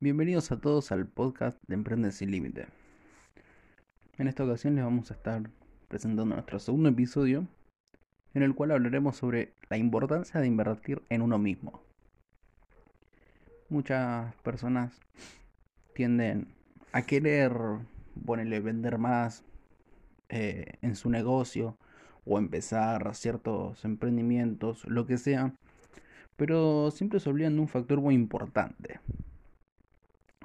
Bienvenidos a todos al podcast de Emprende sin Límite. En esta ocasión les vamos a estar presentando nuestro segundo episodio, en el cual hablaremos sobre la importancia de invertir en uno mismo. Muchas personas tienden a querer ponerle vender más eh, en su negocio o empezar ciertos emprendimientos, lo que sea, pero siempre se olvidan de un factor muy importante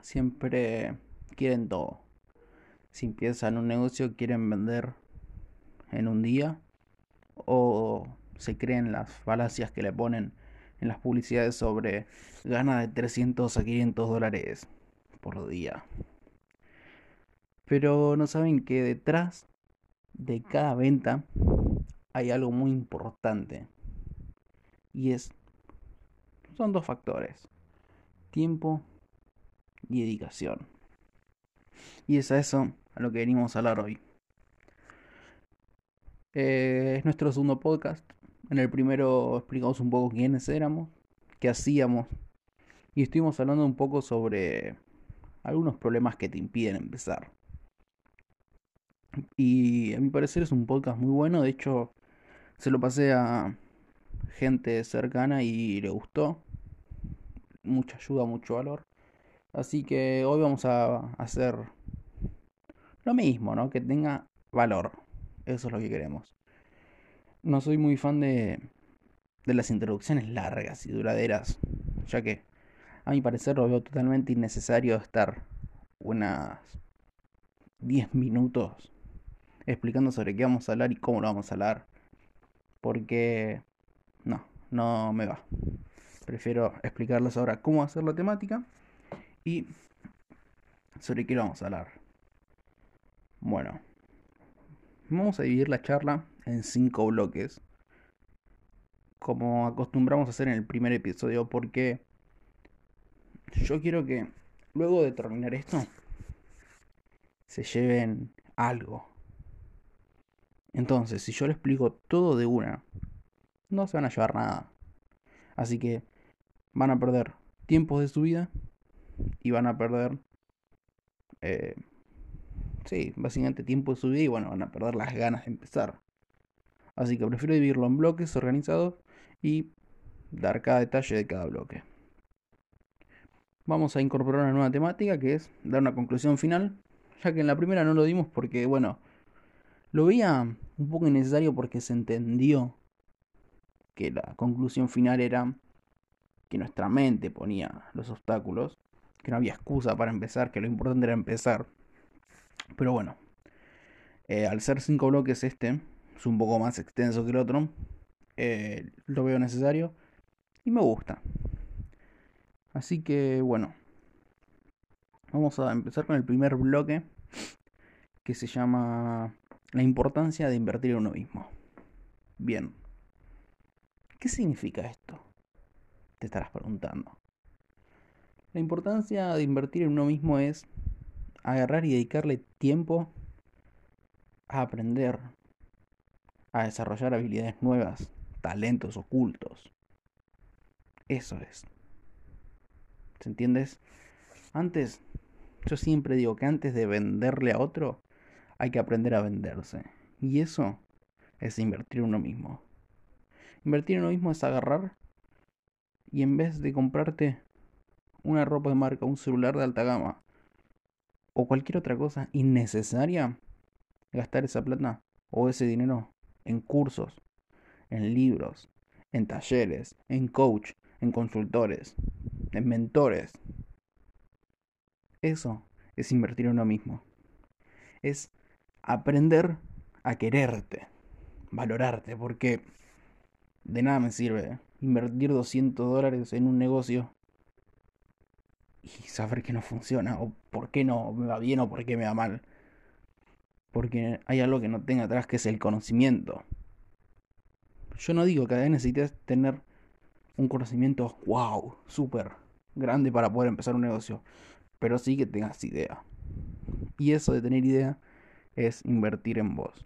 siempre quieren todo. Si empiezan un negocio, quieren vender en un día o se creen las falacias que le ponen en las publicidades sobre gana de 300 a 500 dólares por día. Pero no saben que detrás de cada venta hay algo muy importante. Y es son dos factores. Tiempo y dedicación. Y es a eso a lo que venimos a hablar hoy. Eh, es nuestro segundo podcast. En el primero explicamos un poco quiénes éramos, qué hacíamos. Y estuvimos hablando un poco sobre algunos problemas que te impiden empezar. Y a mi parecer es un podcast muy bueno. De hecho, se lo pasé a gente cercana y le gustó. Mucha ayuda, mucho valor. Así que hoy vamos a hacer lo mismo, ¿no? Que tenga valor. Eso es lo que queremos. No soy muy fan de, de las introducciones largas y duraderas, ya que a mi parecer lo veo totalmente innecesario estar unas 10 minutos explicando sobre qué vamos a hablar y cómo lo vamos a hablar. Porque no, no me va. Prefiero explicarles ahora cómo hacer la temática y sobre qué vamos a hablar. Bueno, vamos a dividir la charla en cinco bloques, como acostumbramos a hacer en el primer episodio, porque yo quiero que luego de terminar esto se lleven algo. Entonces, si yo les explico todo de una, no se van a llevar nada. Así que van a perder tiempos de su vida y van a perder, eh, sí, básicamente tiempo de su vida y bueno, van a perder las ganas de empezar. Así que prefiero dividirlo en bloques organizados y dar cada detalle de cada bloque. Vamos a incorporar una nueva temática que es dar una conclusión final, ya que en la primera no lo dimos porque, bueno, lo veía un poco innecesario porque se entendió que la conclusión final era que nuestra mente ponía los obstáculos que no había excusa para empezar, que lo importante era empezar. Pero bueno, eh, al ser cinco bloques este, es un poco más extenso que el otro, eh, lo veo necesario y me gusta. Así que bueno, vamos a empezar con el primer bloque que se llama la importancia de invertir en uno mismo. Bien, ¿qué significa esto? Te estarás preguntando. La importancia de invertir en uno mismo es agarrar y dedicarle tiempo a aprender, a desarrollar habilidades nuevas, talentos ocultos. Eso es. ¿Se entiendes? Antes, yo siempre digo que antes de venderle a otro, hay que aprender a venderse. Y eso es invertir en uno mismo. Invertir en uno mismo es agarrar y en vez de comprarte una ropa de marca, un celular de alta gama o cualquier otra cosa innecesaria, gastar esa plata o ese dinero en cursos, en libros, en talleres, en coach, en consultores, en mentores. Eso es invertir en uno mismo. Es aprender a quererte, valorarte, porque de nada me sirve invertir 200 dólares en un negocio y saber que no funciona, o por qué no me va bien o por qué me va mal. Porque hay algo que no tenga atrás que es el conocimiento. Yo no digo que necesites tener un conocimiento wow, súper grande para poder empezar un negocio, pero sí que tengas idea. Y eso de tener idea es invertir en vos.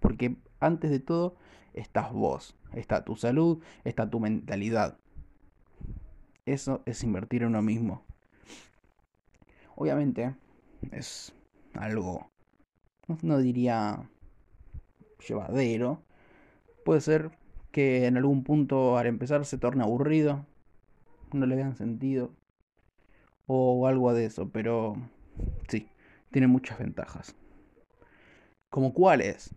Porque antes de todo estás vos, está tu salud, está tu mentalidad. Eso es invertir en uno mismo. Obviamente es algo, no diría llevadero. Puede ser que en algún punto al empezar se torne aburrido, no le vean sentido o algo de eso, pero sí, tiene muchas ventajas. ¿Como cuáles?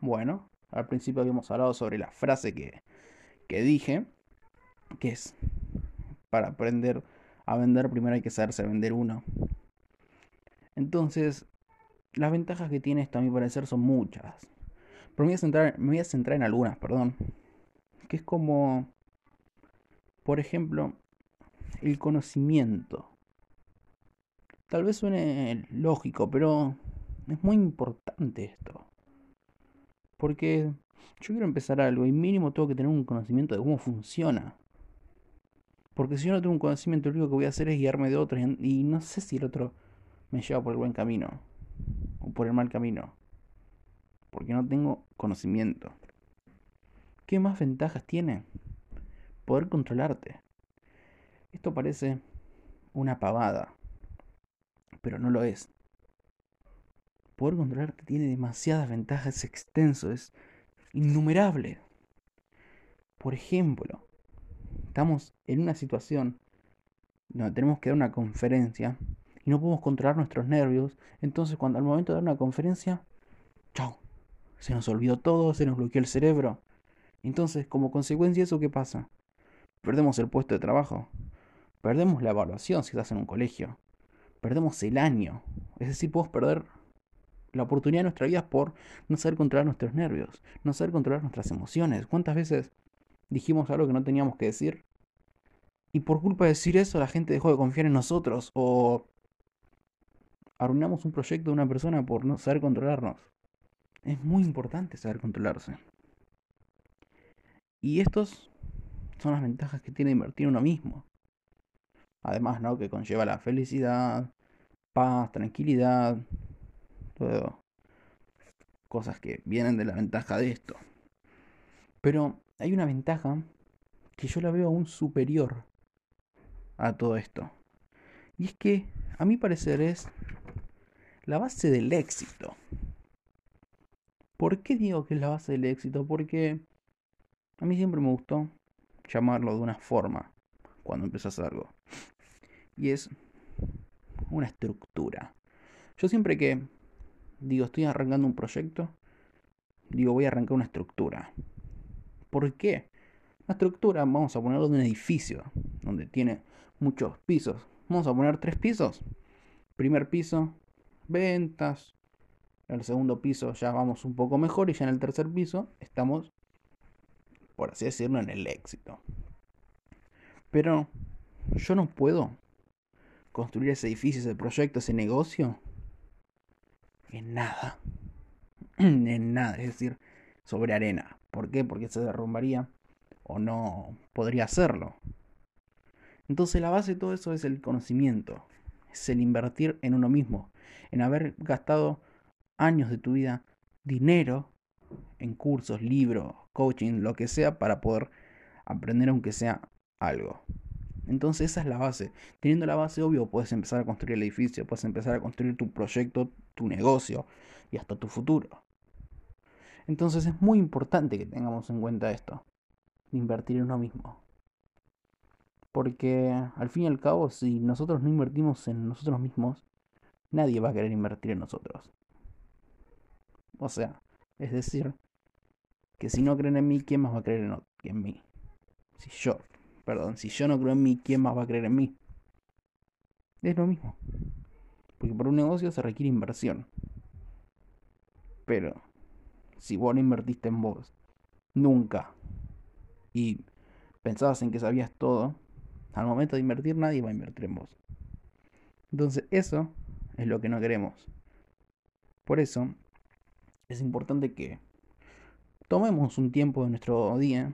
Bueno, al principio habíamos hablado sobre la frase que, que dije, que es, para aprender a vender primero hay que saberse vender uno. Entonces, las ventajas que tiene esto a mi parecer son muchas. Pero me voy a centrar, me voy a centrar en algunas, perdón. Que es como, por ejemplo, el conocimiento. Tal vez suene lógico, pero es muy importante esto. Porque yo quiero empezar algo y mínimo tengo que tener un conocimiento de cómo funciona. Porque si yo no tengo un conocimiento, lo único que voy a hacer es guiarme de otro y no sé si el otro me lleva por el buen camino o por el mal camino. Porque no tengo conocimiento. ¿Qué más ventajas tiene? Poder controlarte. Esto parece una pavada, pero no lo es. Poder controlarte tiene demasiadas ventajas, es extenso, es innumerable. Por ejemplo, estamos en una situación donde tenemos que dar una conferencia y no podemos controlar nuestros nervios, entonces cuando al momento de dar una conferencia, chao, se nos olvidó todo, se nos bloqueó el cerebro. Entonces, como consecuencia de eso, ¿qué pasa? Perdemos el puesto de trabajo, perdemos la evaluación si estás en un colegio, perdemos el año, es decir, podemos perder la oportunidad de nuestra vida por no saber controlar nuestros nervios, no saber controlar nuestras emociones. ¿Cuántas veces dijimos algo que no teníamos que decir? Y por culpa de decir eso la gente dejó de confiar en nosotros o arruinamos un proyecto de una persona por no saber controlarnos. Es muy importante saber controlarse. Y estos son las ventajas que tiene invertir uno mismo. Además, ¿no? Que conlleva la felicidad, paz, tranquilidad, todo. Cosas que vienen de la ventaja de esto. Pero hay una ventaja que yo la veo aún superior a todo esto. Y es que, a mi parecer, es la base del éxito. ¿Por qué digo que es la base del éxito? Porque a mí siempre me gustó llamarlo de una forma cuando empiezas algo. Y es una estructura. Yo siempre que digo estoy arrancando un proyecto, digo voy a arrancar una estructura. ¿Por qué? Una estructura, vamos a ponerlo de un edificio, donde tiene muchos pisos. Vamos a poner tres pisos. Primer piso, ventas. En el segundo piso ya vamos un poco mejor y ya en el tercer piso estamos, por así decirlo, en el éxito. Pero yo no puedo construir ese edificio, ese proyecto, ese negocio en nada. en nada, es decir, sobre arena. ¿Por qué? Porque se derrumbaría o no podría hacerlo. Entonces la base de todo eso es el conocimiento, es el invertir en uno mismo, en haber gastado años de tu vida, dinero, en cursos, libros, coaching, lo que sea, para poder aprender aunque sea algo. Entonces esa es la base. Teniendo la base, obvio, puedes empezar a construir el edificio, puedes empezar a construir tu proyecto, tu negocio y hasta tu futuro. Entonces es muy importante que tengamos en cuenta esto, invertir en uno mismo. Porque al fin y al cabo, si nosotros no invertimos en nosotros mismos, nadie va a querer invertir en nosotros. O sea, es decir, que si no creen en mí, ¿quién más va a creer en, en mí? Si yo, perdón, si yo no creo en mí, ¿quién más va a creer en mí? Es lo mismo. Porque por un negocio se requiere inversión. Pero, si vos no invertiste en vos, nunca, y pensabas en que sabías todo, al momento de invertir nadie va a invertir en vos. Entonces eso es lo que no queremos. Por eso es importante que tomemos un tiempo de nuestro día.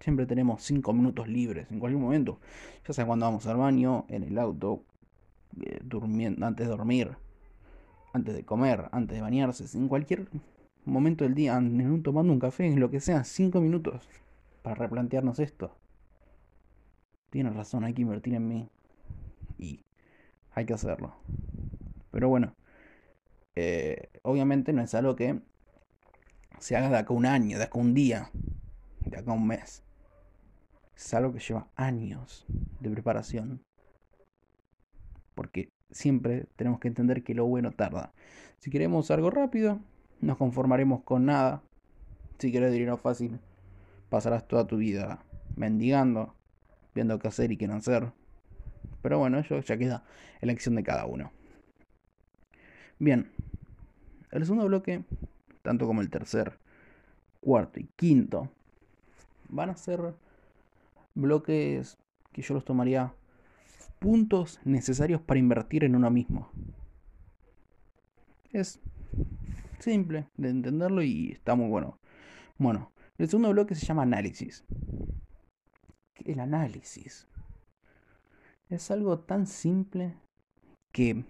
Siempre tenemos 5 minutos libres en cualquier momento. Ya sea cuando vamos al baño, en el auto, eh, durmiendo, antes de dormir, antes de comer, antes de bañarse, en cualquier momento del día, en un, tomando un café, en lo que sea, 5 minutos para replantearnos esto. Tienes razón, hay que invertir en mí. Y hay que hacerlo. Pero bueno, eh, obviamente no es algo que se haga de acá un año, de acá un día, de acá un mes. Es algo que lleva años de preparación. Porque siempre tenemos que entender que lo bueno tarda. Si queremos algo rápido, nos conformaremos con nada. Si quieres dinero fácil, pasarás toda tu vida mendigando, viendo qué hacer y qué no hacer. Pero bueno, eso ya queda elección de cada uno. Bien, el segundo bloque, tanto como el tercer, cuarto y quinto, van a ser bloques que yo los tomaría puntos necesarios para invertir en uno mismo. Es simple de entenderlo y está muy bueno. Bueno, el segundo bloque se llama análisis. El análisis es algo tan simple que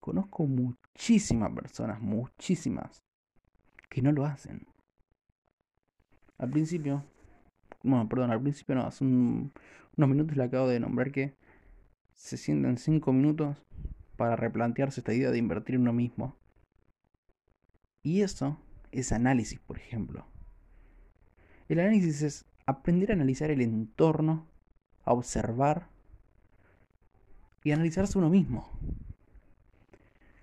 conozco muchísimas personas, muchísimas, que no lo hacen. Al principio, bueno, perdón, al principio no, hace unos minutos le acabo de nombrar que se sienten 5 minutos para replantearse esta idea de invertir en uno mismo. Y eso es análisis, por ejemplo. El análisis es aprender a analizar el entorno, a observar y analizarse uno mismo.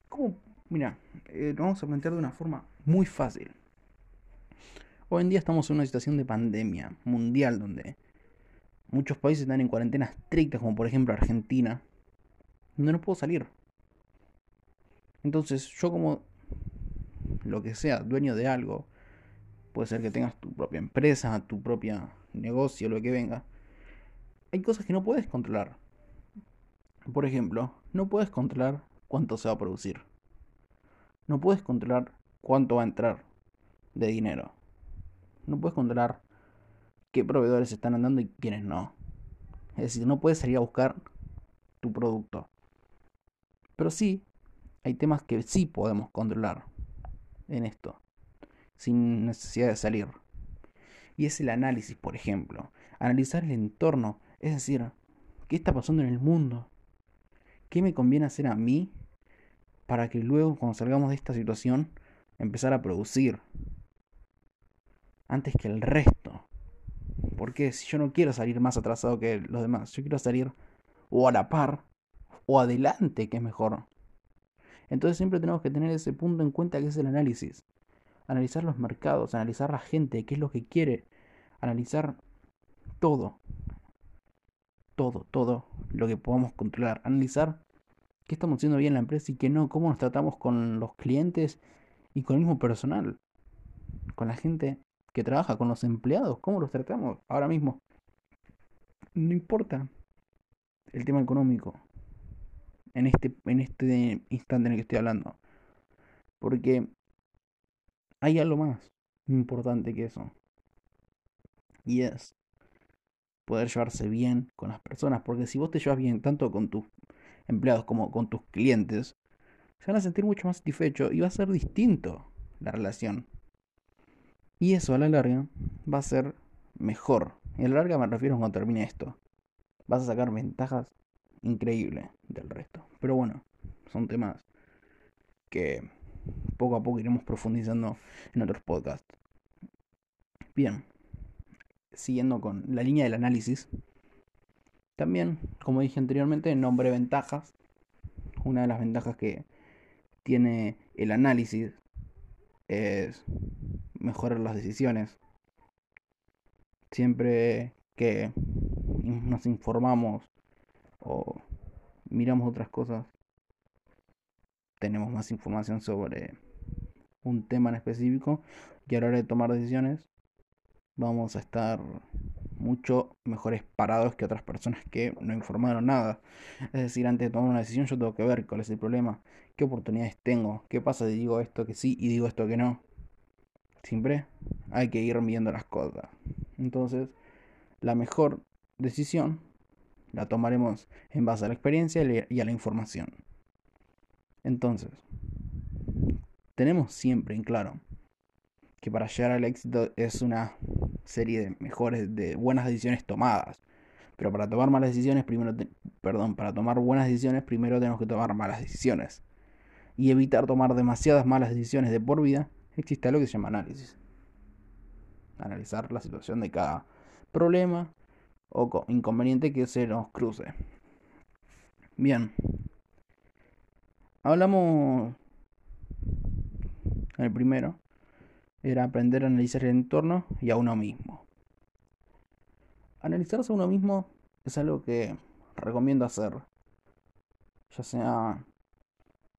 ¿Cómo? Mira, eh, lo vamos a plantear de una forma muy fácil. Hoy en día estamos en una situación de pandemia mundial donde muchos países están en cuarentena estrictas, como por ejemplo Argentina, donde no puedo salir. Entonces, yo como lo que sea, dueño de algo, puede ser que tengas tu propia empresa, tu propio negocio, lo que venga, hay cosas que no puedes controlar. Por ejemplo, no puedes controlar cuánto se va a producir. No puedes controlar cuánto va a entrar de dinero. No puedes controlar qué proveedores están andando y quiénes no. Es decir, no puedes salir a buscar tu producto. Pero sí, hay temas que sí podemos controlar en esto, sin necesidad de salir. Y es el análisis, por ejemplo. Analizar el entorno, es decir, qué está pasando en el mundo, qué me conviene hacer a mí para que luego, cuando salgamos de esta situación, empezar a producir antes que el resto. Porque si yo no quiero salir más atrasado que los demás, yo quiero salir o a la par o adelante, que es mejor. Entonces siempre tenemos que tener ese punto en cuenta que es el análisis. Analizar los mercados, analizar la gente, qué es lo que quiere, analizar todo. Todo, todo lo que podamos controlar. Analizar qué estamos haciendo bien en la empresa y qué no, cómo nos tratamos con los clientes y con el mismo personal, con la gente que trabaja, con los empleados, cómo los tratamos ahora mismo. No importa el tema económico en este, en este instante en el que estoy hablando, porque hay algo más importante que eso. Y es poder llevarse bien con las personas, porque si vos te llevas bien tanto con tus empleados como con tus clientes, se van a sentir mucho más satisfechos y va a ser distinto la relación. Y eso a la larga va a ser mejor. Y a la larga me refiero a cuando termine esto. Vas a sacar ventajas increíbles del resto. Pero bueno, son temas que poco a poco iremos profundizando en otros podcasts. Bien, siguiendo con la línea del análisis, también, como dije anteriormente, nombre ventajas. Una de las ventajas que tiene el análisis es mejorar las decisiones. Siempre que nos informamos o miramos otras cosas, tenemos más información sobre un tema en específico y a la hora de tomar decisiones vamos a estar mucho mejores parados que otras personas que no informaron nada. Es decir, antes de tomar una decisión yo tengo que ver cuál es el problema, qué oportunidades tengo, qué pasa si digo esto que sí y digo esto que no. Siempre hay que ir viendo las cosas. Entonces, la mejor decisión la tomaremos en base a la experiencia y a la información. Entonces, tenemos siempre en claro que para llegar al éxito es una serie de mejores, de buenas decisiones tomadas. Pero para tomar malas decisiones, primero, perdón, para tomar buenas decisiones, primero tenemos que tomar malas decisiones. Y evitar tomar demasiadas malas decisiones de por vida, existe algo que se llama análisis. Analizar la situación de cada problema o inconveniente que se nos cruce. Bien. Hablamos el primero era aprender a analizar el entorno y a uno mismo. Analizarse a uno mismo es algo que recomiendo hacer, ya sea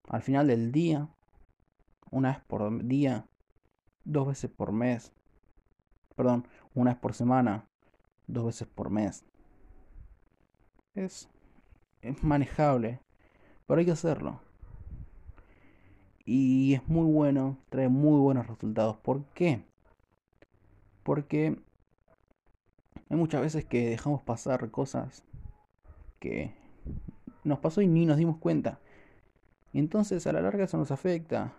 al final del día, una vez por día, dos veces por mes, perdón, una vez por semana, dos veces por mes. Es, es manejable, pero hay que hacerlo. Y es muy bueno, trae muy buenos resultados. ¿Por qué? Porque hay muchas veces que dejamos pasar cosas que nos pasó y ni nos dimos cuenta. Y entonces a la larga eso nos afecta.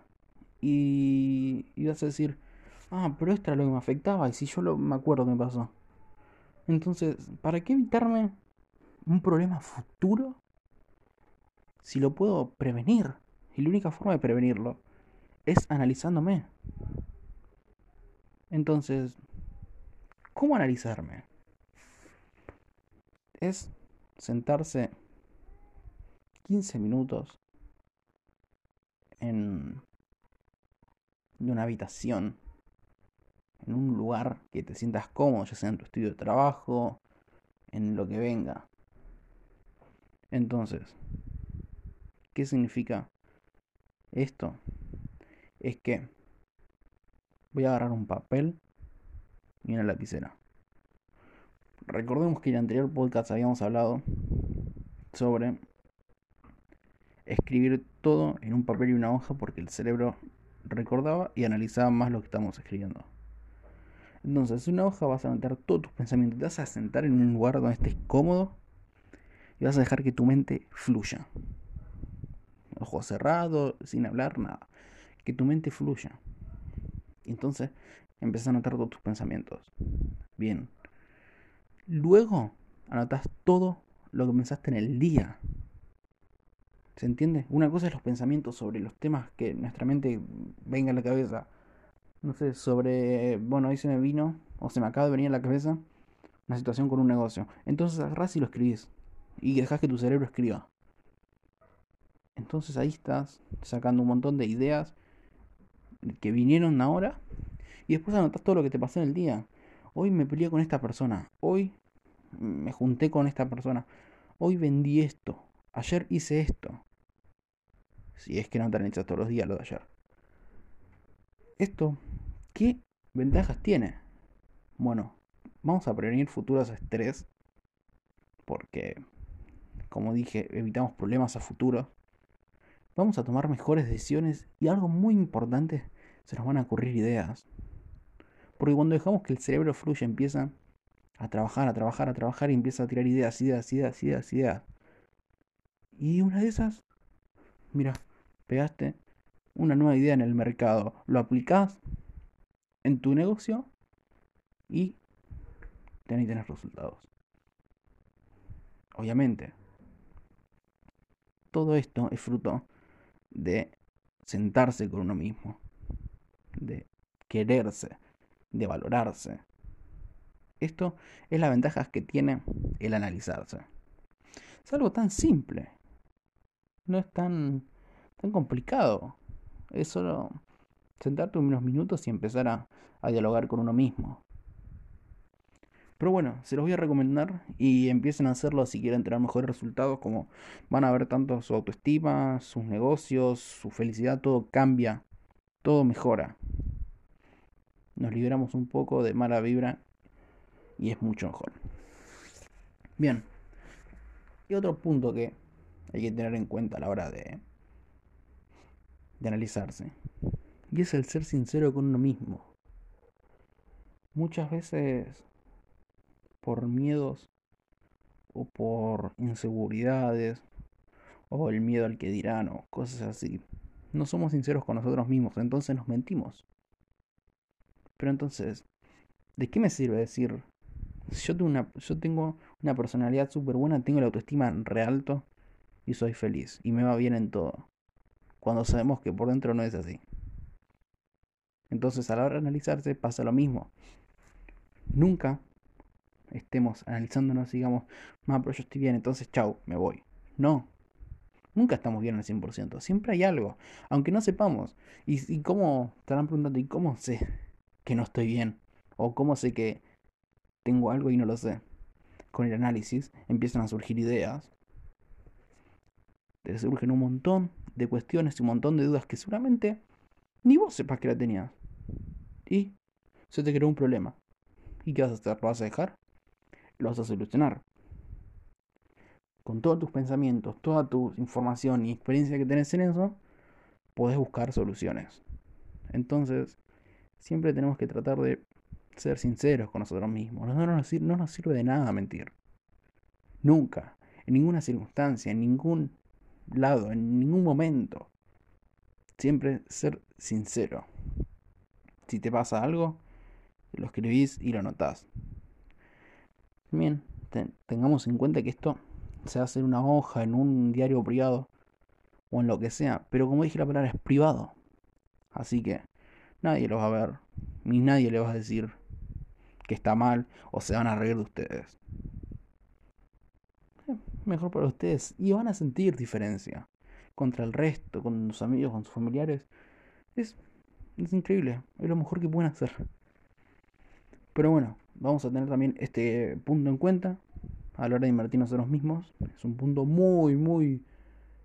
Y, y vas a decir, ah, pero esto era lo que me afectaba. Y si yo me acuerdo me pasó. Entonces, ¿para qué evitarme un problema futuro si lo puedo prevenir? Y la única forma de prevenirlo es analizándome. Entonces, ¿cómo analizarme? Es sentarse 15 minutos en una habitación, en un lugar que te sientas cómodo, ya sea en tu estudio de trabajo, en lo que venga. Entonces, ¿qué significa esto es que voy a agarrar un papel y una lapicera. Recordemos que en el anterior podcast habíamos hablado sobre escribir todo en un papel y una hoja porque el cerebro recordaba y analizaba más lo que estamos escribiendo. Entonces, en una hoja vas a meter todos tus pensamientos, te vas a sentar en un lugar donde estés cómodo y vas a dejar que tu mente fluya ojos cerrados, sin hablar nada. Que tu mente fluya. Entonces, empiezas a anotar todos tus pensamientos. Bien. Luego, anotas todo lo que pensaste en el día. ¿Se entiende? Una cosa es los pensamientos sobre los temas que nuestra mente venga a la cabeza. No sé, sobre, bueno, ahí se me vino, o se me acaba de venir a la cabeza, una situación con un negocio. Entonces agarras y lo escribís. Y dejas que tu cerebro escriba. Entonces ahí estás sacando un montón de ideas que vinieron ahora y después anotas todo lo que te pasó en el día. Hoy me peleé con esta persona, hoy me junté con esta persona, hoy vendí esto, ayer hice esto. Si es que no te analizas todos los días lo de ayer. Esto, ¿qué ventajas tiene? Bueno, vamos a prevenir futuros estrés porque, como dije, evitamos problemas a futuro vamos a tomar mejores decisiones y algo muy importante, se nos van a ocurrir ideas. Porque cuando dejamos que el cerebro fluya, empieza a trabajar, a trabajar, a trabajar y empieza a tirar ideas, ideas, ideas, ideas, ideas. Y una de esas, mira, pegaste una nueva idea en el mercado, lo aplicás en tu negocio y tenés, tenés resultados. Obviamente, todo esto es fruto de sentarse con uno mismo, de quererse, de valorarse. Esto es la ventaja que tiene el analizarse. Es algo tan simple. No es tan, tan complicado. Es solo sentarte unos minutos y empezar a, a dialogar con uno mismo. Pero bueno, se los voy a recomendar y empiecen a hacerlo si quieren tener mejores resultados, como van a ver tanto su autoestima, sus negocios, su felicidad, todo cambia, todo mejora. Nos liberamos un poco de mala vibra y es mucho mejor. Bien. Y otro punto que hay que tener en cuenta a la hora de, de analizarse. Y es el ser sincero con uno mismo. Muchas veces por miedos o por inseguridades o el miedo al que dirán o cosas así. No somos sinceros con nosotros mismos, entonces nos mentimos. Pero entonces, ¿de qué me sirve decir, yo tengo una, yo tengo una personalidad súper buena, tengo la autoestima re alto y soy feliz y me va bien en todo. Cuando sabemos que por dentro no es así. Entonces a la hora de analizarse pasa lo mismo. Nunca estemos analizándonos digamos, más pero yo estoy bien, entonces chau, me voy. No. Nunca estamos bien al 100%. Siempre hay algo. Aunque no sepamos. ¿Y, y cómo? Estarán preguntando, ¿y cómo sé que no estoy bien? ¿O cómo sé que tengo algo y no lo sé? Con el análisis empiezan a surgir ideas. Te surgen un montón de cuestiones y un montón de dudas que seguramente ni vos sepas que la tenías. Y se te creó un problema. ¿Y qué vas a hacer? ¿Lo vas a dejar? Lo vas a solucionar. Con todos tus pensamientos, toda tu información y experiencia que tenés en eso, podés buscar soluciones. Entonces, siempre tenemos que tratar de ser sinceros con nosotros mismos. No, no, no nos sirve de nada mentir. Nunca, en ninguna circunstancia, en ningún lado, en ningún momento. Siempre ser sincero. Si te pasa algo, lo escribís y lo notás. Bien, tengamos en cuenta que esto se hace en una hoja, en un diario privado o en lo que sea. Pero como dije, la palabra es privado. Así que nadie lo va a ver. Ni nadie le va a decir que está mal o se van a reír de ustedes. Eh, mejor para ustedes. Y van a sentir diferencia contra el resto, con sus amigos, con sus familiares. Es, es increíble. Es lo mejor que pueden hacer. Pero bueno, vamos a tener también este punto en cuenta a la hora de invertir nosotros mismos. Es un punto muy, muy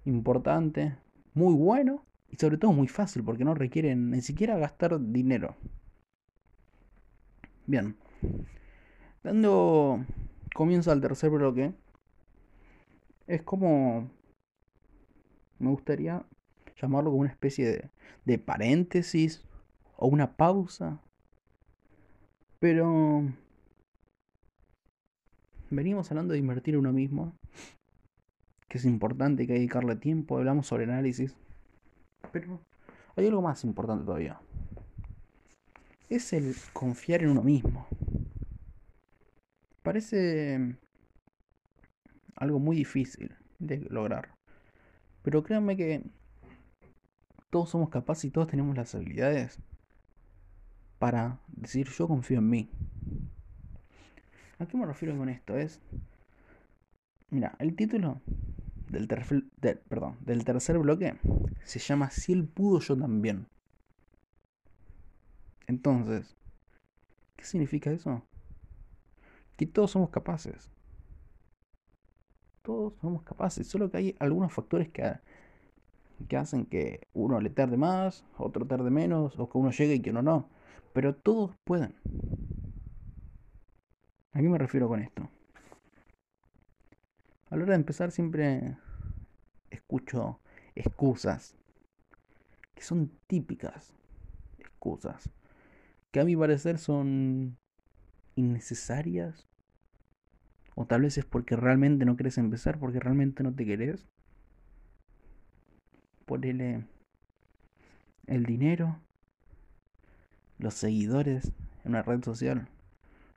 importante, muy bueno y sobre todo muy fácil porque no requieren ni siquiera gastar dinero. Bien, dando comienzo al tercer bloque, es como me gustaría llamarlo como una especie de, de paréntesis o una pausa. Pero venimos hablando de invertir uno mismo, que es importante, que hay que dedicarle tiempo, hablamos sobre análisis, pero hay algo más importante todavía. Es el confiar en uno mismo. Parece algo muy difícil de lograr. Pero créanme que todos somos capaces y todos tenemos las habilidades para decir yo confío en mí. ¿A qué me refiero con esto? Es. Mira, el título del, tercer bloque se llama Si él pudo, yo también. Entonces, ¿qué significa eso? Que todos somos capaces. Todos somos capaces, solo que hay algunos factores que, que hacen que uno le tarde más, otro tarde menos, o que uno llegue y que uno no. Pero todos pueden. ¿A qué me refiero con esto? A la hora de empezar siempre escucho excusas que son típicas excusas que a mi parecer son innecesarias o tal vez es porque realmente no quieres empezar porque realmente no te querés ponele el dinero los seguidores en una red social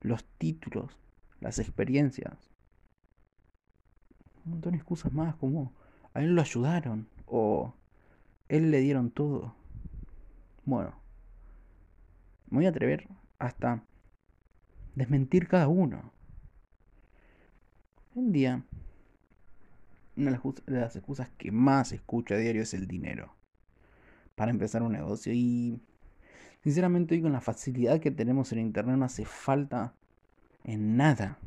los títulos, las experiencias. Un montón de excusas más como a él lo ayudaron o él le dieron todo. Bueno, me voy a atrever hasta desmentir cada uno. Un día, una de las excusas que más escucho a diario es el dinero. Para empezar un negocio y Sinceramente hoy con la facilidad que tenemos en internet no hace falta en nada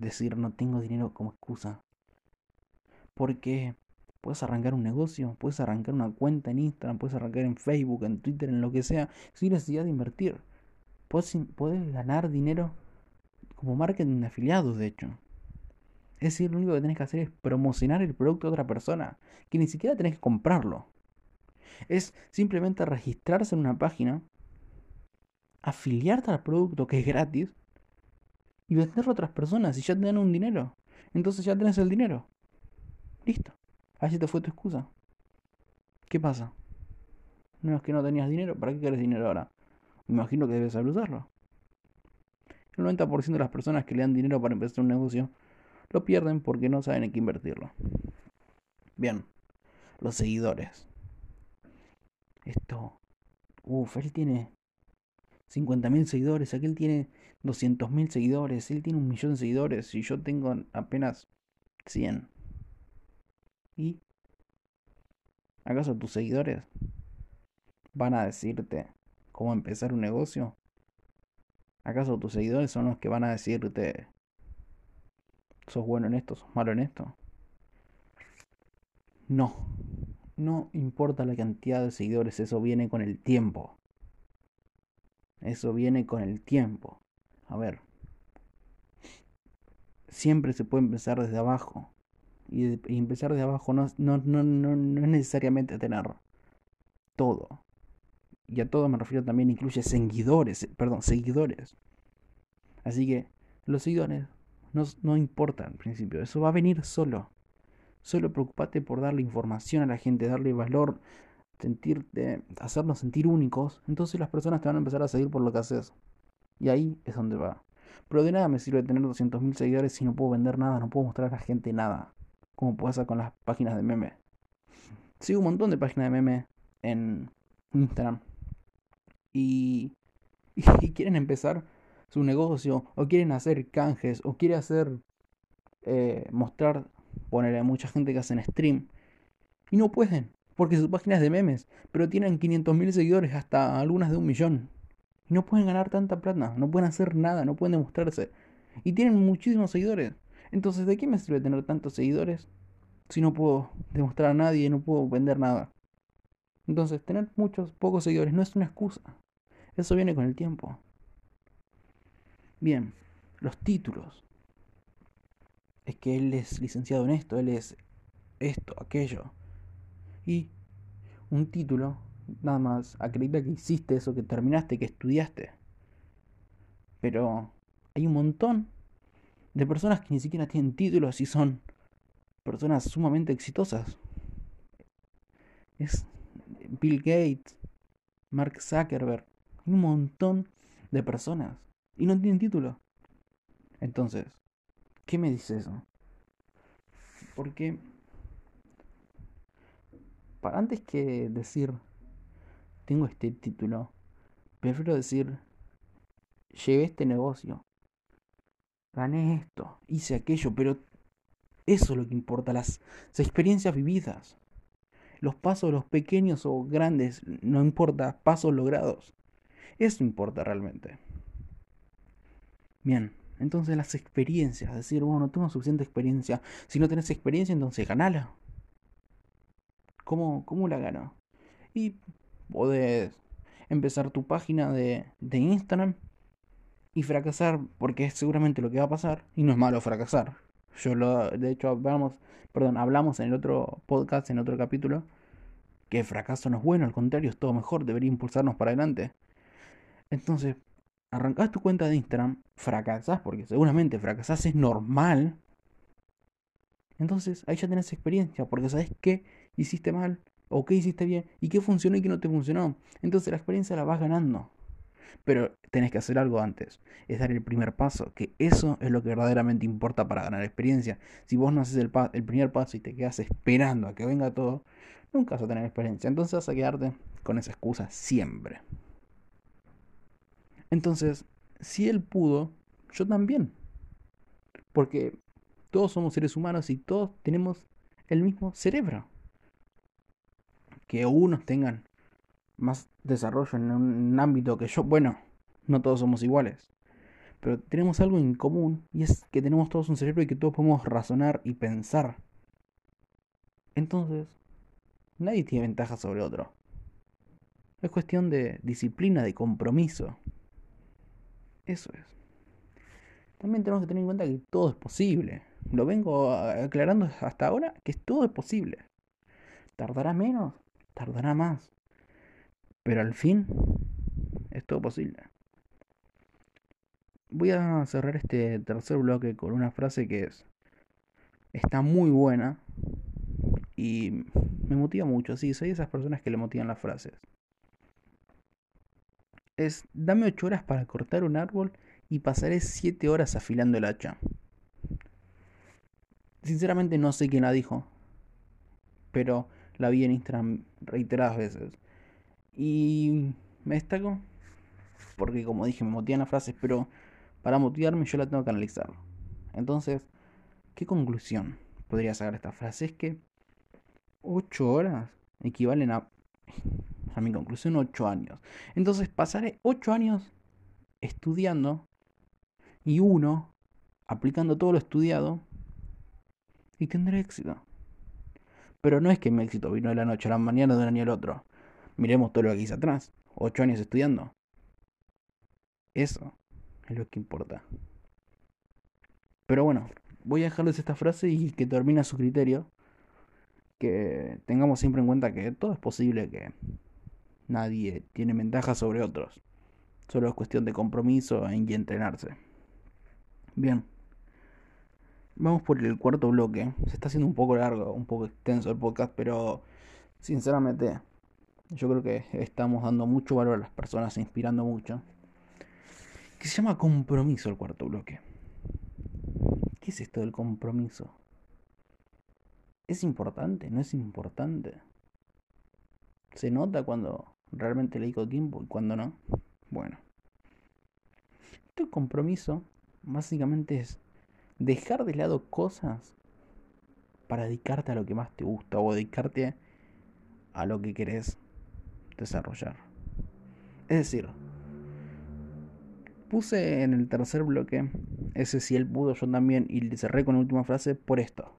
decir no tengo dinero como excusa. Porque puedes arrancar un negocio, puedes arrancar una cuenta en Instagram, puedes arrancar en Facebook, en Twitter, en lo que sea, sin necesidad de invertir. Puedes, ganar dinero como marketing de afiliados, de hecho. Es decir, lo único que tenés que hacer es promocionar el producto de otra persona, que ni siquiera tenés que comprarlo. Es simplemente registrarse en una página, afiliarte al producto que es gratis y venderlo a otras personas y ya te dan un dinero. Entonces ya tenés el dinero. Listo. Así te fue tu excusa. ¿Qué pasa? No es que no tenías dinero, ¿para qué querés dinero ahora? Me imagino que debes saber usarlo. El 90% de las personas que le dan dinero para empezar un negocio lo pierden porque no saben en qué invertirlo. Bien, los seguidores. Esto, uff, él tiene 50.000 seguidores, aquel tiene 200.000 seguidores, él tiene un millón de seguidores y yo tengo apenas 100. ¿Y acaso tus seguidores van a decirte cómo empezar un negocio? ¿Acaso tus seguidores son los que van a decirte sos bueno en esto, sos malo en esto? No, no importa la cantidad de seguidores, eso viene con el tiempo. Eso viene con el tiempo. A ver, siempre se puede empezar desde abajo. Y, empezar desde abajo no, no, no, no, no es necesariamente tener todo. Y a todo me refiero también incluye seguidores, perdón, seguidores. Así que los seguidores no, no importa al principio, eso va a venir solo. Solo preocupate por darle información a la gente, darle valor, sentirte, hacernos sentir únicos. Entonces las personas te van a empezar a seguir por lo que haces. Y ahí es donde va. Pero de nada me sirve tener 200.000 seguidores si no puedo vender nada, no puedo mostrar a la gente nada. Como pasa con las páginas de meme. Sigo un montón de páginas de meme en Instagram y, y quieren empezar su negocio o quieren hacer canjes o quieren hacer eh, mostrar ponerle a mucha gente que hacen stream y no pueden porque su página es de memes pero tienen 500.000 seguidores hasta algunas de un millón no pueden ganar tanta plata no pueden hacer nada no pueden demostrarse y tienen muchísimos seguidores entonces de qué me sirve tener tantos seguidores si no puedo demostrar a nadie no puedo vender nada entonces, tener muchos, pocos seguidores no es una excusa. Eso viene con el tiempo. Bien, los títulos. Es que él es licenciado en esto, él es esto, aquello. Y un título, nada más, acredita que hiciste eso, que terminaste, que estudiaste. Pero hay un montón de personas que ni siquiera tienen títulos y son personas sumamente exitosas. Es Bill Gates, Mark Zuckerberg, un montón de personas y no tienen título. Entonces, ¿qué me dice eso? Porque para antes que decir tengo este título, prefiero decir llevé este negocio, gané esto, hice aquello, pero eso es lo que importa, las experiencias vividas. Los pasos, los pequeños o grandes, no importa, pasos logrados. Eso importa realmente. Bien, entonces las experiencias, decir, bueno, no tengo suficiente experiencia. Si no tenés experiencia, entonces ganala. ¿Cómo, cómo la gano? Y podés empezar tu página de, de Instagram y fracasar, porque es seguramente lo que va a pasar, y no es malo fracasar. Yo lo, de hecho, hablamos, perdón, hablamos en el otro podcast, en otro capítulo, que fracaso no es bueno, al contrario, es todo mejor, debería impulsarnos para adelante. Entonces, arrancás tu cuenta de Instagram, fracasás, porque seguramente fracasás es normal. Entonces, ahí ya tenés experiencia, porque sabes qué hiciste mal, o qué hiciste bien, y qué funcionó y qué no te funcionó. Entonces, la experiencia la vas ganando. Pero tenés que hacer algo antes, es dar el primer paso, que eso es lo que verdaderamente importa para ganar experiencia. Si vos no haces el, el primer paso y te quedas esperando a que venga todo, nunca vas a tener experiencia. Entonces vas a quedarte con esa excusa siempre. Entonces, si él pudo, yo también. Porque todos somos seres humanos y todos tenemos el mismo cerebro. Que unos tengan más desarrollo en un ámbito que yo, bueno, no todos somos iguales. Pero tenemos algo en común y es que tenemos todos un cerebro y que todos podemos razonar y pensar. Entonces, nadie tiene ventaja sobre otro. Es cuestión de disciplina, de compromiso. Eso es. También tenemos que tener en cuenta que todo es posible. Lo vengo aclarando hasta ahora que todo es posible. Tardará menos, tardará más. Pero al fin es todo posible. Voy a cerrar este tercer bloque con una frase que es está muy buena y me motiva mucho. Sí, soy de esas personas que le motivan las frases. Es dame 8 horas para cortar un árbol y pasaré 7 horas afilando el hacha. Sinceramente no sé quién la dijo, pero la vi en Instagram reiteradas veces. Y me destaco porque como dije me motivan las frases, pero para motivarme yo la tengo que analizar. Entonces, ¿qué conclusión podría sacar esta frase? Es que 8 horas equivalen a, a mi conclusión, 8 años. Entonces pasaré 8 años estudiando y uno aplicando todo lo estudiado y tendré éxito. Pero no es que mi éxito vino de la noche a la mañana de un año al otro. Miremos todo lo que hice atrás. 8 años estudiando. Eso es lo que importa. Pero bueno, voy a dejarles esta frase y que termine a su criterio. Que tengamos siempre en cuenta que todo es posible, que nadie tiene ventaja sobre otros. Solo es cuestión de compromiso y entrenarse. Bien. Vamos por el cuarto bloque. Se está haciendo un poco largo, un poco extenso el podcast, pero sinceramente yo creo que estamos dando mucho valor a las personas, inspirando mucho. Que se llama compromiso el cuarto bloque. ¿Qué es esto del compromiso? ¿Es importante? ¿No es importante? ¿Se nota cuando realmente le digo tiempo y cuando no? Bueno. Este compromiso básicamente es dejar de lado cosas para dedicarte a lo que más te gusta o dedicarte a lo que querés desarrollar. Es decir, puse en el tercer bloque, ese si él pudo, yo también, y cerré con la última frase por esto.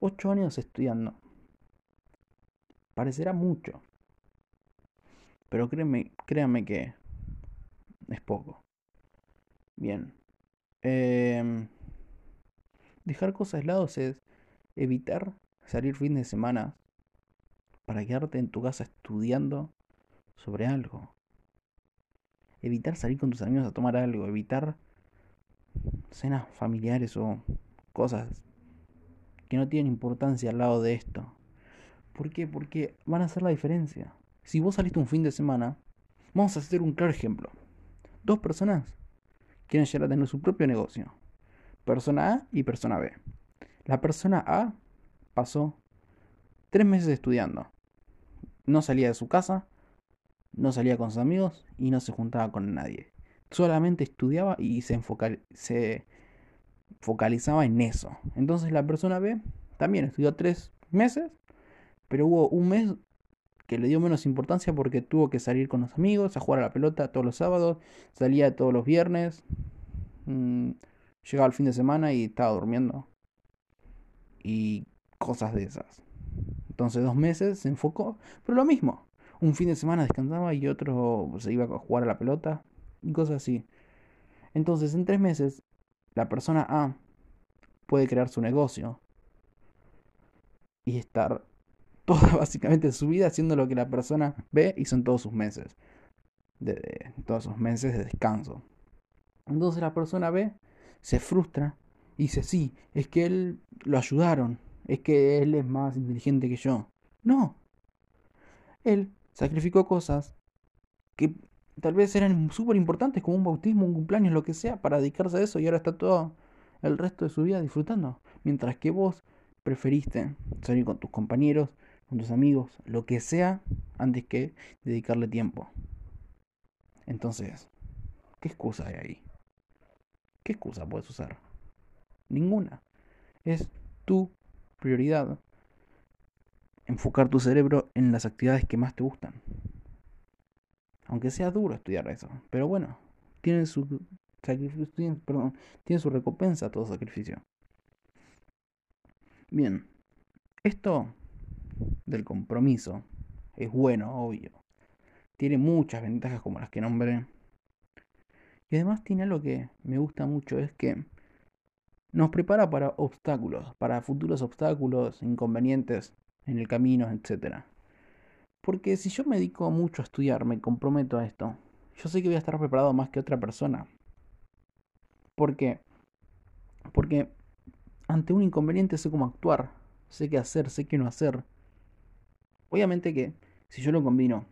Ocho años estudiando. Parecerá mucho. Pero créeme, créanme que es poco. Bien. Em, dejar cosas de lado es evitar salir fin de semana para quedarte en tu casa estudiando sobre algo. Evitar salir con tus amigos a tomar algo. Evitar cenas familiares o cosas que no tienen importancia al lado de esto. ¿Por qué? Porque van a hacer la diferencia. Si vos saliste un fin de semana, vamos a hacer un claro ejemplo. Dos personas quieren llegar a tener su propio negocio. Persona A y persona B. La persona A pasó tres meses estudiando. No salía de su casa, no salía con sus amigos y no se juntaba con nadie. Solamente estudiaba y se, se focalizaba en eso. Entonces la persona B también estudió tres meses, pero hubo un mes que le dio menos importancia porque tuvo que salir con los amigos a jugar a la pelota todos los sábados, salía todos los viernes, mm, llegaba el fin de semana y estaba durmiendo. Y cosas de esas. Entonces dos meses se enfocó, pero lo mismo. Un fin de semana descansaba y otro se iba a jugar a la pelota y cosas así. Entonces en tres meses la persona A puede crear su negocio y estar toda básicamente su vida haciendo lo que la persona ve y son todos sus meses. De, todos sus meses de descanso. Entonces la persona ve, se frustra y dice, sí, es que él lo ayudaron, es que él es más inteligente que yo. No. Él sacrificó cosas que tal vez eran súper importantes como un bautismo, un cumpleaños, lo que sea, para dedicarse a eso y ahora está todo el resto de su vida disfrutando. Mientras que vos preferiste salir con tus compañeros, con tus amigos, lo que sea, antes que dedicarle tiempo. Entonces, ¿qué excusa hay ahí? ¿Qué excusa puedes usar? Ninguna. Es tu prioridad enfocar tu cerebro en las actividades que más te gustan. Aunque sea duro estudiar eso. Pero bueno, tiene su sacrificio, perdón, tiene su recompensa todo sacrificio. Bien, esto del compromiso es bueno, obvio. Tiene muchas ventajas como las que nombré. Y además tiene algo que me gusta mucho, es que nos prepara para obstáculos, para futuros obstáculos, inconvenientes en el camino, etc. Porque si yo me dedico mucho a estudiar, me comprometo a esto, yo sé que voy a estar preparado más que otra persona. ¿Por qué? Porque ante un inconveniente sé cómo actuar, sé qué hacer, sé qué no hacer. Obviamente que si yo lo combino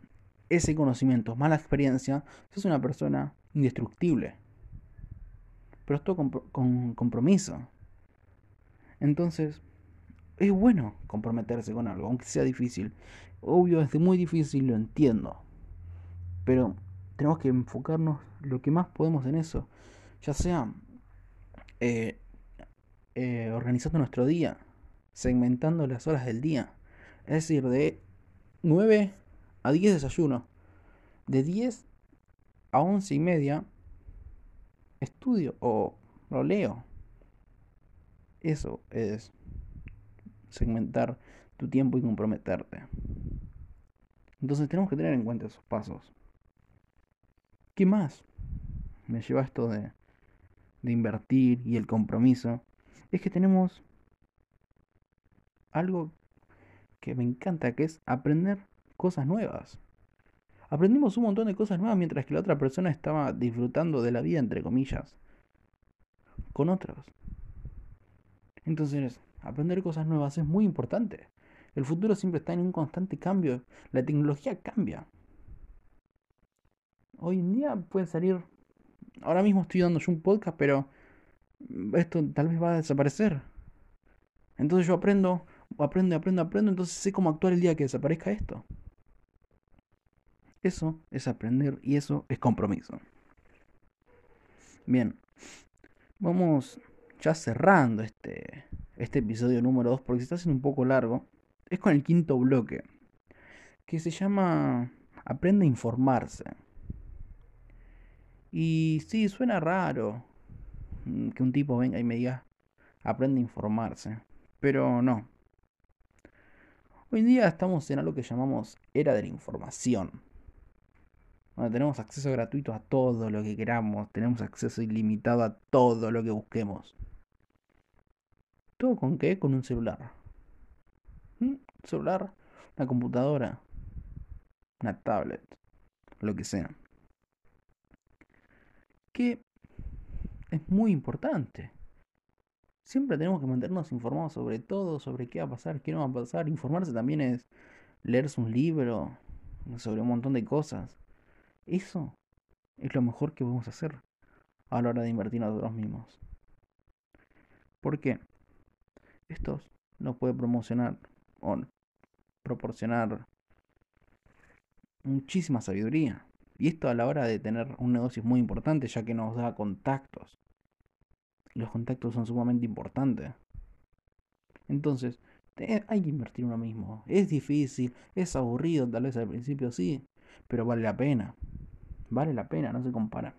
ese conocimiento más la experiencia, sos una persona indestructible. Pero esto con, compromiso. Entonces, es bueno comprometerse con algo, aunque sea difícil. Obvio, es muy difícil, lo entiendo. Pero tenemos que enfocarnos lo que más podemos en eso. Ya sea eh, eh, organizando nuestro día, segmentando las horas del día. Es decir, de 9 a 10 desayuno. De 10 a 11 y media estudio o lo leo. Eso es segmentar tu tiempo y comprometerte. Entonces tenemos que tener en cuenta esos pasos. ¿Qué más me lleva esto de, de invertir y el compromiso? Es que tenemos algo que me encanta, que es aprender cosas nuevas. Aprendimos un montón de cosas nuevas mientras que la otra persona estaba disfrutando de la vida, entre comillas, con otros. Entonces, aprender cosas nuevas es muy importante. El futuro siempre está en un constante cambio. La tecnología cambia. Hoy en día puede salir... Ahora mismo estoy dando yo un podcast, pero esto tal vez va a desaparecer. Entonces yo aprendo, aprendo, aprendo, aprendo, entonces sé cómo actuar el día que desaparezca esto. Eso es aprender y eso es compromiso. Bien, vamos ya cerrando este, este episodio número 2 porque se está haciendo un poco largo. Es con el quinto bloque, que se llama Aprende a informarse. Y sí, suena raro mm, que un tipo venga y me diga, aprende a informarse. Pero no. Hoy en día estamos en algo que llamamos era de la información. Donde tenemos acceso gratuito a todo lo que queramos, tenemos acceso ilimitado a todo lo que busquemos. ¿Todo con qué? Con un celular. ¿Mm? ¿Un celular? Una computadora. Una tablet. Lo que sea. Que es muy importante. Siempre tenemos que mantenernos informados sobre todo, sobre qué va a pasar, qué no va a pasar. Informarse también es leerse un libro sobre un montón de cosas. Eso es lo mejor que podemos hacer a la hora de invertir nosotros mismos. ¿Por qué? estos nos puede promocionar o proporcionar muchísima sabiduría. Y esto a la hora de tener un negocio es muy importante ya que nos da contactos. Los contactos son sumamente importantes. Entonces, hay que invertir uno mismo. Es difícil, es aburrido, tal vez al principio sí, pero vale la pena. Vale la pena, no se compara.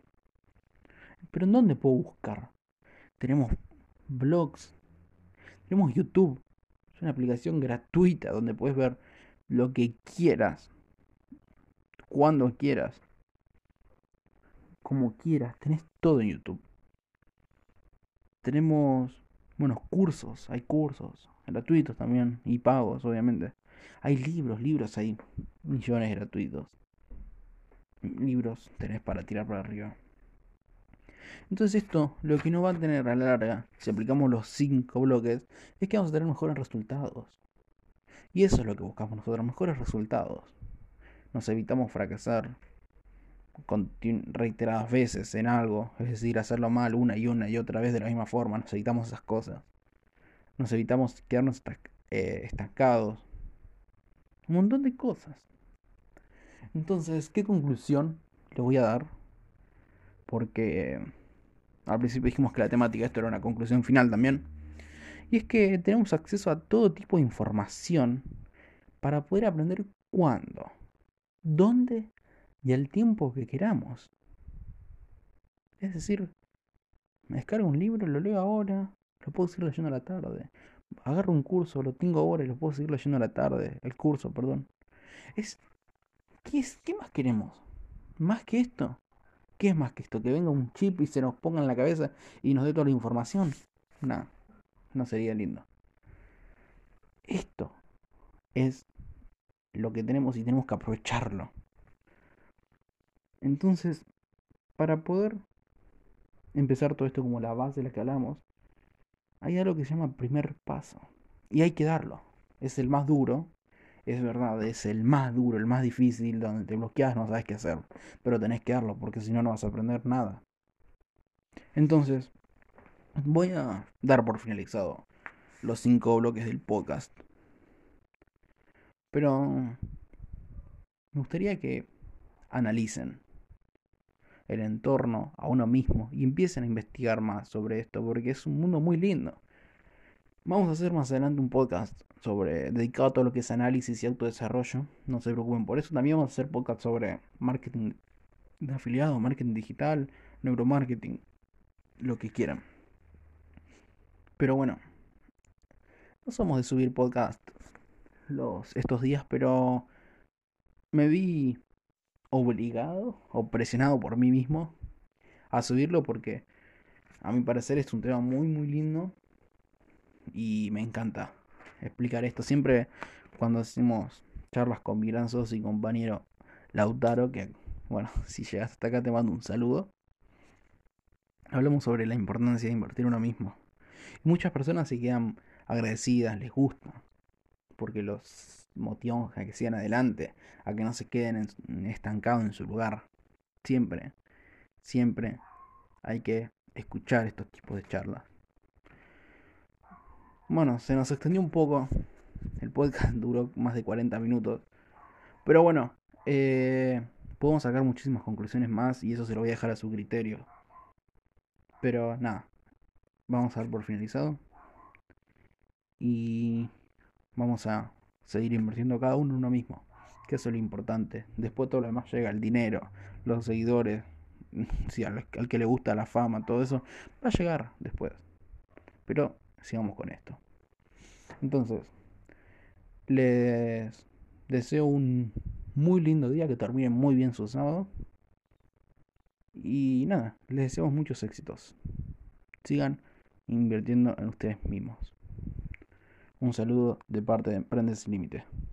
Pero ¿en dónde puedo buscar? Tenemos blogs, tenemos YouTube. Es una aplicación gratuita donde puedes ver lo que quieras. Cuando quieras. Como quieras. Tenés todo en YouTube. Tenemos buenos cursos. Hay cursos gratuitos también. Y pagos, obviamente. Hay libros, libros, hay millones gratuitos. Libros tenés para tirar para arriba. Entonces esto lo que no va a tener a la larga, si aplicamos los 5 bloques, es que vamos a tener mejores resultados. Y eso es lo que buscamos nosotros, mejores resultados. Nos evitamos fracasar reiteradas veces en algo, es decir, hacerlo mal una y una y otra vez de la misma forma, nos evitamos esas cosas. Nos evitamos quedarnos eh, estancados. Un montón de cosas. Entonces, ¿qué conclusión le voy a dar? Porque al principio dijimos que la temática, esto era una conclusión final también. Y es que tenemos acceso a todo tipo de información para poder aprender cuándo, dónde y al tiempo que queramos. Es decir, me descargo un libro, lo leo ahora, lo puedo seguir leyendo a la tarde. Agarro un curso, lo tengo ahora y lo puedo seguir leyendo a la tarde. El curso, perdón. Es, ¿qué, es, ¿Qué más queremos? ¿Más que esto? ¿Qué es más que esto? Que venga un chip y se nos ponga en la cabeza y nos dé toda la información. No, no sería lindo. Esto es lo que tenemos y tenemos que aprovecharlo. Entonces, para poder empezar todo esto como la base de la que hablamos, hay algo que se llama primer paso. Y hay que darlo. Es el más duro, es verdad, es el más duro, el más difícil, donde te bloqueas, no sabes qué hacer, pero tenés que darlo, porque si no, no vas a aprender nada. Entonces, voy a dar por finalizado los cinco bloques del podcast. Pero me gustaría que analicen el entorno a uno mismo y empiecen a investigar más sobre esto porque es un mundo muy lindo. Vamos a hacer más adelante un podcast sobre dedicado a todo lo que es análisis y autodesarrollo. No se preocupen por eso. También vamos a hacer podcast sobre marketing de afiliado, marketing digital, neuromarketing, lo que quieran. Pero bueno, no somos de subir podcast los, estos días, pero me vi obligado o presionado por mí mismo a subirlo porque a mi parecer es un tema muy muy lindo y me encanta explicar esto. Siempre cuando hacemos charlas con mi gran socio y compañero Lautaro, que bueno, si llegas hasta acá te mando un saludo. Hablamos sobre la importancia de invertir uno mismo. muchas personas se quedan agradecidas, les gusta, porque los motiva a que sigan adelante, a que no se queden estancados en su lugar. Siempre, siempre hay que escuchar estos tipos de charlas. Bueno, se nos extendió un poco. El podcast duró más de 40 minutos. Pero bueno, eh, podemos sacar muchísimas conclusiones más y eso se lo voy a dejar a su criterio. Pero nada, vamos a dar por finalizado. Y vamos a seguir invirtiendo cada uno en uno mismo. Que eso es lo importante. Después todo lo demás llega, el dinero, los seguidores, si al, al que le gusta la fama, todo eso, va a llegar después. Pero sigamos con esto. Entonces, les deseo un muy lindo día, que terminen muy bien su sábado. Y nada, les deseamos muchos éxitos. Sigan invirtiendo en ustedes mismos. Un saludo de parte de Emprendes Límite. Chao.